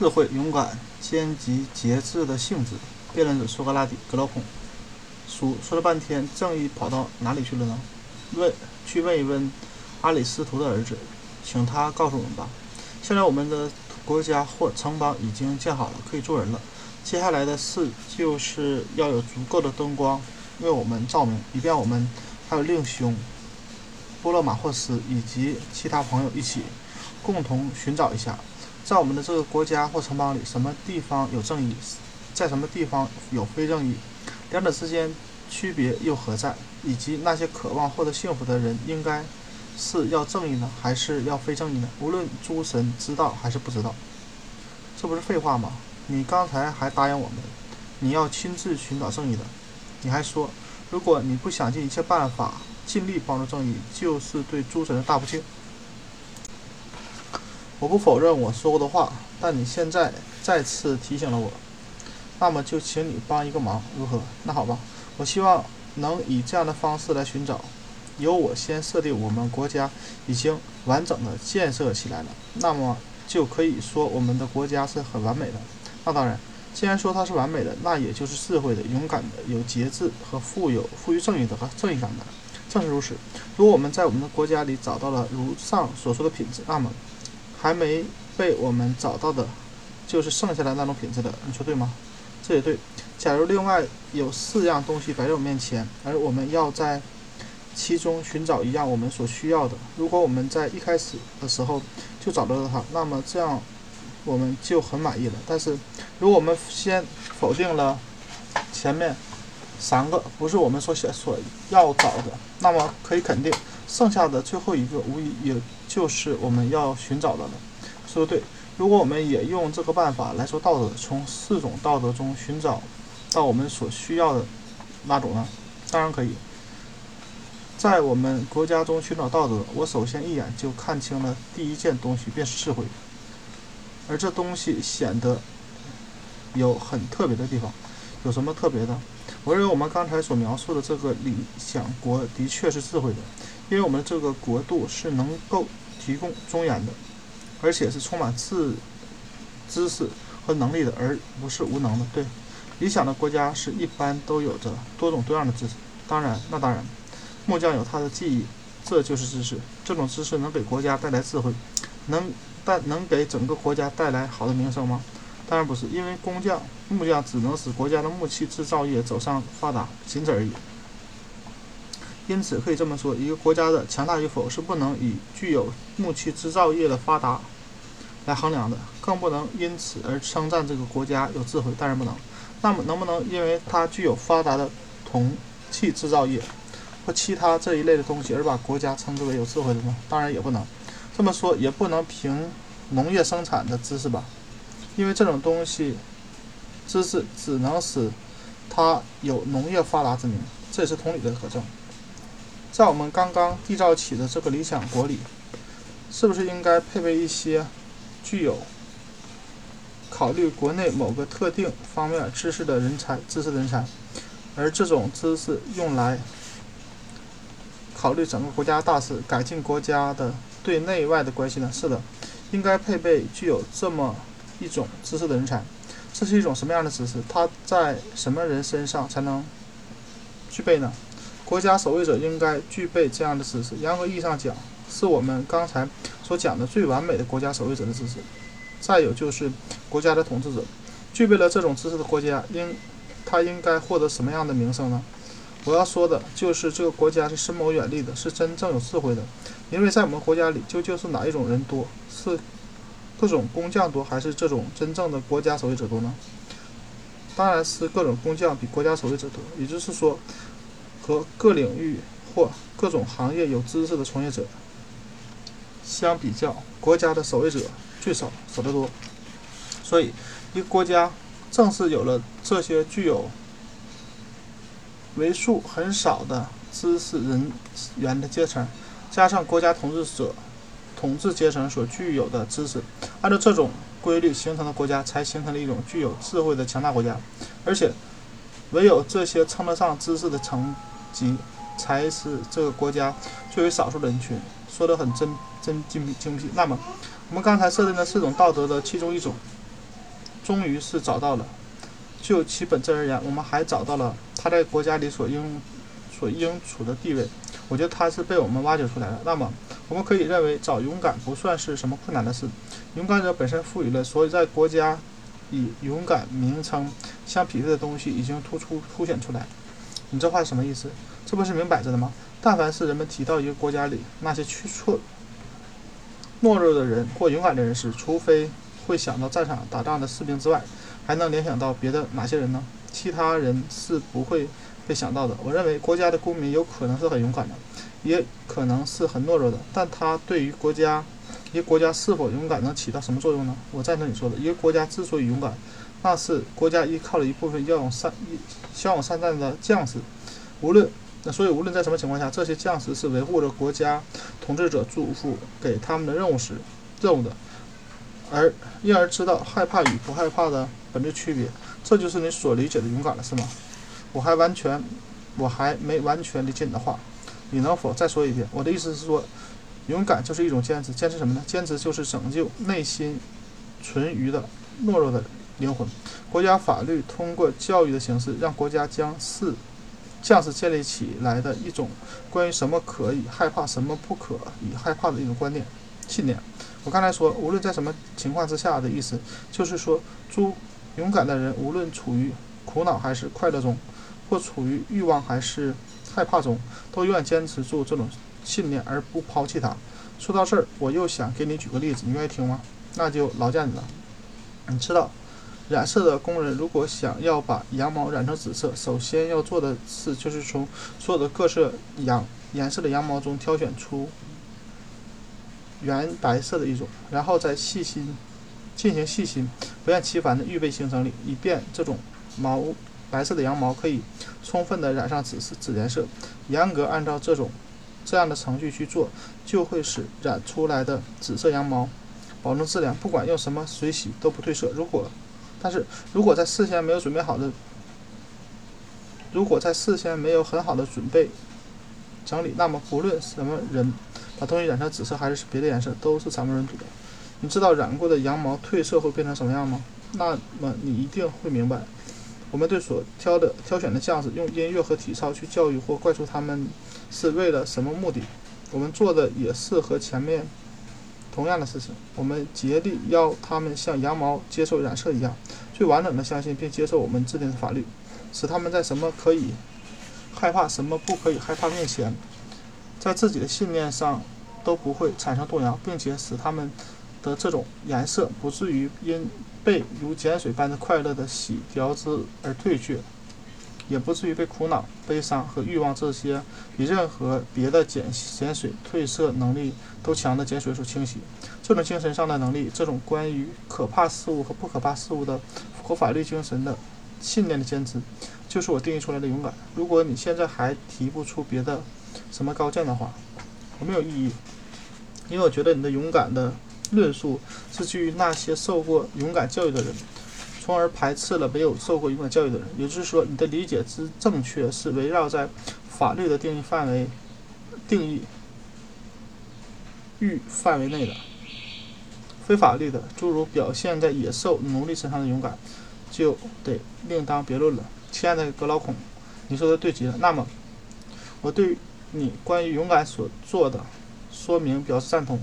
智慧、勇敢、兼及节制的性质。辩论者苏格拉底、格劳孔说说了半天，正义跑到哪里去了呢？问，去问一问阿里斯图的儿子，请他告诉我们吧。现在我们的国家或城邦已经建好了，可以住人了。接下来的事就是要有足够的灯光为我们照明，以便我们还有令兄波勒马霍斯以及其他朋友一起共同寻找一下，在我们的这个国家或城邦里，什么地方有正义，在什么地方有非正义，两者之间区别又何在？以及那些渴望获得幸福的人，应该是要正义呢，还是要非正义呢？无论诸神知道还是不知道，这不是废话吗？你刚才还答应我们，你要亲自寻找正义的。你还说，如果你不想尽一切办法尽力帮助正义，就是对诸神的大不敬。我不否认我说过的话，但你现在再次提醒了我，那么就请你帮一个忙，如何？那好吧，我希望能以这样的方式来寻找。由我先设定，我们国家已经完整的建设起来了，那么就可以说我们的国家是很完美的。那当然，既然说它是完美的，那也就是智慧的、勇敢的、有节制和富有富于正义的和正义感的。正是如此，如果我们在我们的国家里找到了如上所说的品质，那么还没被我们找到的，就是剩下的那种品质的。你说对吗？这也对。假如另外有四样东西摆在我面前，而我们要在其中寻找一样我们所需要的，如果我们在一开始的时候就找到了它，那么这样。我们就很满意了。但是，如果我们先否定了前面三个不是我们所想所要找的，那么可以肯定，剩下的最后一个无疑也就是我们要寻找的了。说的对。如果我们也用这个办法来说道德，从四种道德中寻找到我们所需要的那种呢？当然可以。在我们国家中寻找道德，我首先一眼就看清了第一件东西，便是智慧。而这东西显得有很特别的地方，有什么特别的？我认为我们刚才所描述的这个理想国的确是智慧的，因为我们这个国度是能够提供尊严的，而且是充满智知识和能力的，而不是无能的。对，理想的国家是一般都有着多种多样的知识。当然，那当然，木匠有他的技艺，这就是知识。这种知识能给国家带来智慧，能。带能给整个国家带来好的名声吗？当然不是，因为工匠、木匠只能使国家的木器制造业走上发达，仅此而已。因此，可以这么说，一个国家的强大与否是不能以具有木器制造业的发达来衡量的，更不能因此而称赞这个国家有智慧。当然不能。那么，能不能因为它具有发达的铜器制造业或其他这一类的东西而把国家称之为有智慧的呢？当然也不能。这么说也不能凭农业生产的知识吧，因为这种东西，知识只能使它有农业发达之名，这也是同理的可证。在我们刚刚缔造起的这个理想国里，是不是应该配备一些具有考虑国内某个特定方面知识的人才、知识人才，而这种知识用来考虑整个国家大事、改进国家的？对内外的关系呢？是的，应该配备具有这么一种知识的人才。这是一种什么样的知识？他在什么人身上才能具备呢？国家守卫者应该具备这样的知识。严格意义上讲，是我们刚才所讲的最完美的国家守卫者的知识。再有就是国家的统治者，具备了这种知识的国家，应他应该获得什么样的名声呢？我要说的就是这个国家是深谋远虑的，是真正有智慧的。因为在我们国家里，究竟是哪一种人多？是各种工匠多，还是这种真正的国家守卫者多呢？当然是各种工匠比国家守卫者多。也就是说，和各领域或各种行业有知识的从业者相比较，国家的守卫者最少，少得多。所以，一个国家正是有了这些具有。为数很少的知识人员的阶层，加上国家统治者、统治阶层所具有的知识，按照这种规律形成的国家，才形成了一种具有智慧的强大国家。而且，唯有这些称得上知识的层级，才是这个国家最为少数的人群。说得很真真精精辟。那么，我们刚才设定的四种道德的其中一种，终于是找到了。就其本质而言，我们还找到了他在国家里所应所应处的地位。我觉得他是被我们挖掘出来的。那么，我们可以认为找勇敢不算是什么困难的事。勇敢者本身赋予了所有在国家以勇敢名称相匹配的东西已经突出凸显出来。你这话什么意思？这不是明摆着的吗？但凡是人们提到一个国家里那些去错懦弱的人或勇敢的人时，除非会想到战场打仗的士兵之外，还能联想到别的哪些人呢？其他人是不会。被想到的，我认为国家的公民有可能是很勇敢的，也可能是很懦弱的，但他对于国家，一个国家是否勇敢能起到什么作用呢？我赞成你说的，一个国家之所以勇敢，那是国家依靠了一部分骁勇善骁勇善战的将士，无论那所以无论在什么情况下，这些将士是维护着国家统治者嘱咐给他们的任务时任务的，而因而知道害怕与不害怕的本质区别，这就是你所理解的勇敢了，是吗？我还完全，我还没完全理解你的话，你能否再说一遍？我的意思是说，勇敢就是一种坚持，坚持什么呢？坚持就是拯救内心存余的懦弱的人灵魂。国家法律通过教育的形式，让国家将士将士建立起来的一种关于什么可以害怕、什么不可以害怕的一种观念、信念。我刚才说，无论在什么情况之下的意思，就是说，诸勇敢的人，无论处于苦恼还是快乐中。或处于欲望还是害怕中，都永远坚持住这种信念而不抛弃它。说到这儿，我又想给你举个例子，你愿意听吗？那就劳驾你了。你知道，染色的工人如果想要把羊毛染成紫色，首先要做的事就是从所有的各色羊颜色的羊毛中挑选出原白色的一种，然后再细心进行细心、不厌其烦的预备行整理，以便这种毛。白色的羊毛可以充分的染上紫色紫颜色，严格按照这种这样的程序去做，就会使染出来的紫色羊毛保证质量，不管用什么水洗都不褪色。如果，但是如果在事先没有准备好的，如果在事先没有很好的准备整理，那么不论什么人把东西染成紫色还是别的颜色，都是惨不忍睹的。你知道染过的羊毛褪色会变成什么样吗？那么你一定会明白。我们对所挑的挑选的将士用音乐和体操去教育或灌输他们，是为了什么目的？我们做的也是和前面同样的事情。我们竭力要他们像羊毛接受染色一样，最完整的相信并接受我们制定的法律，使他们在什么可以害怕、什么不可以害怕面前，在自己的信念上都不会产生动摇，并且使他们的这种颜色不至于因。被如碱水般的快乐的洗掉之而退去，也不至于被苦恼、悲伤和欲望这些比任何别的碱碱水褪色能力都强的碱水所清洗。这种精神上的能力，这种关于可怕事物和不可怕事物的符合法律精神的信念的坚持，就是我定义出来的勇敢。如果你现在还提不出别的什么高见的话，我没有异议，因为我觉得你的勇敢的。论述是基于那些受过勇敢教育的人，从而排斥了没有受过勇敢教育的人。也就是说，你的理解之正确是围绕在法律的定义范围、定义域范围内的。非法律的，诸如表现在野兽、奴隶身上的勇敢，就得另当别论了。亲爱的格老孔，你说的对极了。那么，我对你关于勇敢所做的说明表示赞同。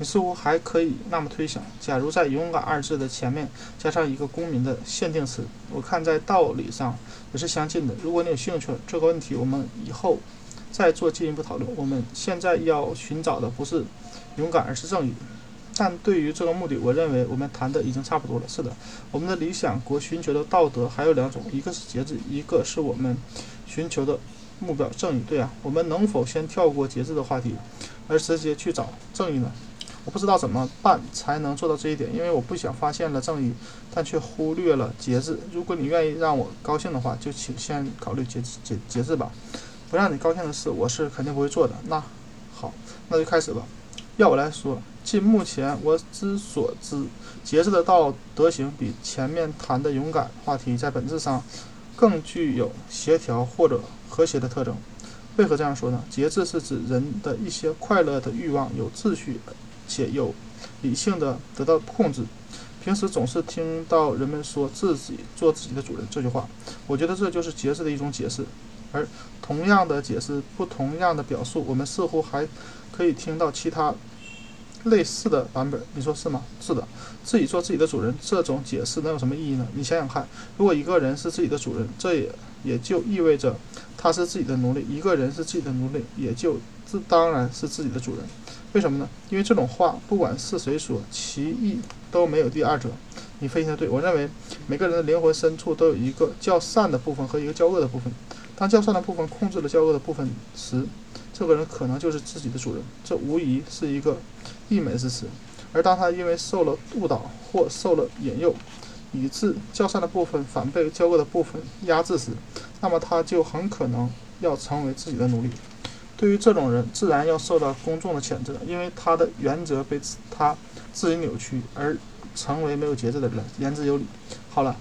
你似乎还可以那么推想：假如在“勇敢”二字的前面加上一个公民的限定词，我看在道理上也是相近的。如果你有兴趣，这个问题我们以后再做进一步讨论。我们现在要寻找的不是勇敢，而是正义。但对于这个目的，我认为我们谈的已经差不多了。是的，我们的理想国寻求的道德还有两种，一个是节制，一个是我们寻求的目标——正义。对啊，我们能否先跳过节制的话题，而直接去找正义呢？不知道怎么办才能做到这一点，因为我不想发现了正义，但却忽略了节制。如果你愿意让我高兴的话，就请先考虑节节节制吧。不让你高兴的事，我是肯定不会做的。那好，那就开始吧。要我来说，尽目前我之所知，节制的道德行比前面谈的勇敢话题在本质上更具有协调或者和谐的特征。为何这样说呢？节制是指人的一些快乐的欲望有秩序。且有理性的得到控制，平时总是听到人们说自己做自己的主人这句话，我觉得这就是节制的一种解释。而同样的解释，不同样的表述，我们似乎还可以听到其他类似的版本。你说是吗？是的，自己做自己的主人这种解释能有什么意义呢？你想想看，如果一个人是自己的主人，这也也就意味着他是自己的奴隶。一个人是自己的奴隶，也就自当然是自己的主人。为什么呢？因为这种话不管是谁说，其意都没有第二者。你分析的对，我认为每个人的灵魂深处都有一个较善的部分和一个较恶的部分。当较善的部分控制了较恶的部分时，这个人可能就是自己的主人。这无疑是一个溢美之词。而当他因为受了误导或受了引诱，以致较善的部分反被较恶的部分压制时，那么他就很可能要成为自己的奴隶。对于这种人，自然要受到公众的谴责，因为他的原则被他自己扭曲，而成为没有节制的人。言之有理。好了，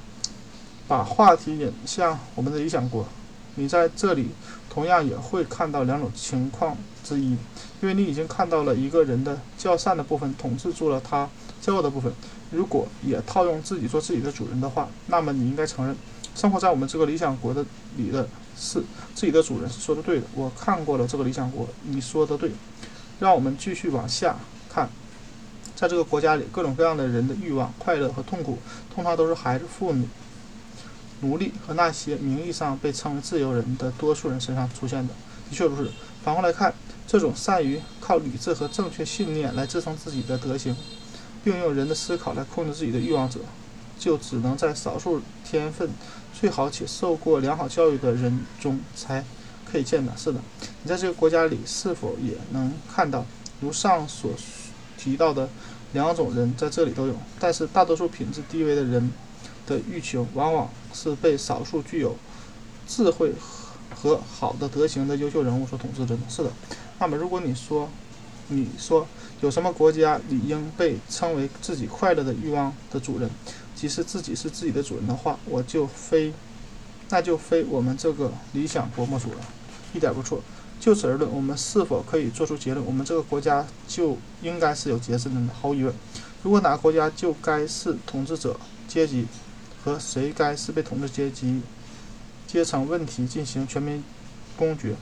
把话题引向我们的理想国，你在这里同样也会看到两种情况之一，因为你已经看到了一个人的较善的部分统治住了他骄傲的部分。如果也套用自己做自己的主人的话，那么你应该承认，生活在我们这个理想国的里的。是自己的主人是说的对的，我看过了这个理想国，你说的对。让我们继续往下看，在这个国家里，各种各样的人的欲望、快乐和痛苦，通常都是孩子、妇女、奴隶和那些名义上被称为自由人的多数人身上出现的。的确如此。反过来看，这种善于靠理智和正确信念来支撑自己的德行，并用人的思考来控制自己的欲望者，就只能在少数天分。最好且受过良好教育的人中才可以见的。是的，你在这个国家里是否也能看到如上所提到的两种人在这里都有？但是大多数品质低微的人的欲求，往往是被少数具有智慧和好的德行的优秀人物所统治着的。是的。那么，如果你说，你说有什么国家理应被称为自己快乐的欲望的主人？即使自己是自己的主人的话，我就非，那就非我们这个理想国莫属了，一点不错。就此而论，我们是否可以做出结论？我们这个国家就应该是有节制的呢？毫无疑问。如果哪个国家就该是统治者阶级和谁该是被统治阶级阶层问题进行全民公决，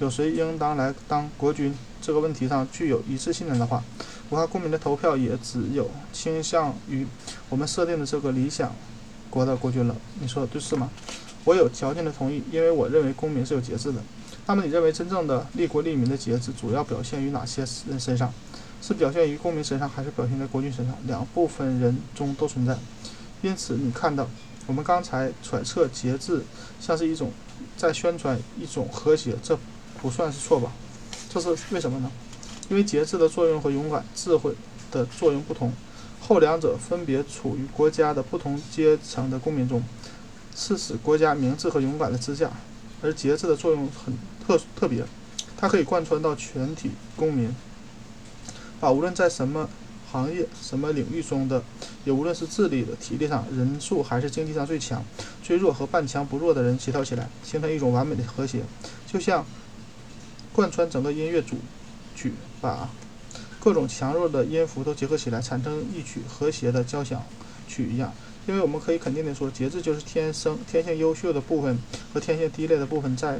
有谁应当来当国君这个问题上具有一致性的话。武汉公民的投票也只有倾向于我们设定的这个理想国的国君了。你说对是吗？我有条件的同意，因为我认为公民是有节制的。那么你认为真正的利国利民的节制主要表现于哪些人身上？是表现于公民身上，还是表现在国君身上？两部分人中都存在。因此，你看到我们刚才揣测节制像是一种在宣传一种和谐，这不算是错吧？这是为什么呢？因为节制的作用和勇敢、智慧的作用不同，后两者分别处于国家的不同阶层的公民中，是使国家明智和勇敢的支架；而节制的作用很特特别，它可以贯穿到全体公民，把无论在什么行业、什么领域中的，也无论是智力的、体力上、人数还是经济上最强、最弱和半强不弱的人协调起来，形成一种完美的和谐，就像贯穿整个音乐组。曲把各种强弱的音符都结合起来，产生一曲和谐的交响曲一样。因为我们可以肯定的说，节制就是天生天性优秀的部分和天性低劣的部分在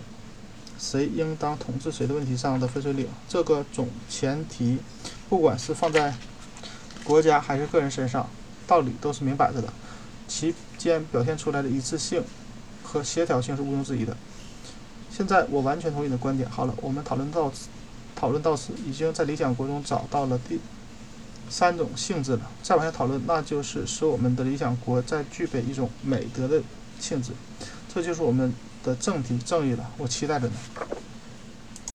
谁应当统治谁的问题上的分水岭。这个总前提，不管是放在国家还是个人身上，道理都是明摆着的，其间表现出来的一致性和协调性是毋庸置疑的。现在我完全同意你的观点。好了，我们讨论到此。讨论到此，已经在理想国中找到了第三种性质了。再往下讨论，那就是使我们的理想国在具备一种美德的性质。这就是我们的正题正义了。我期待着呢。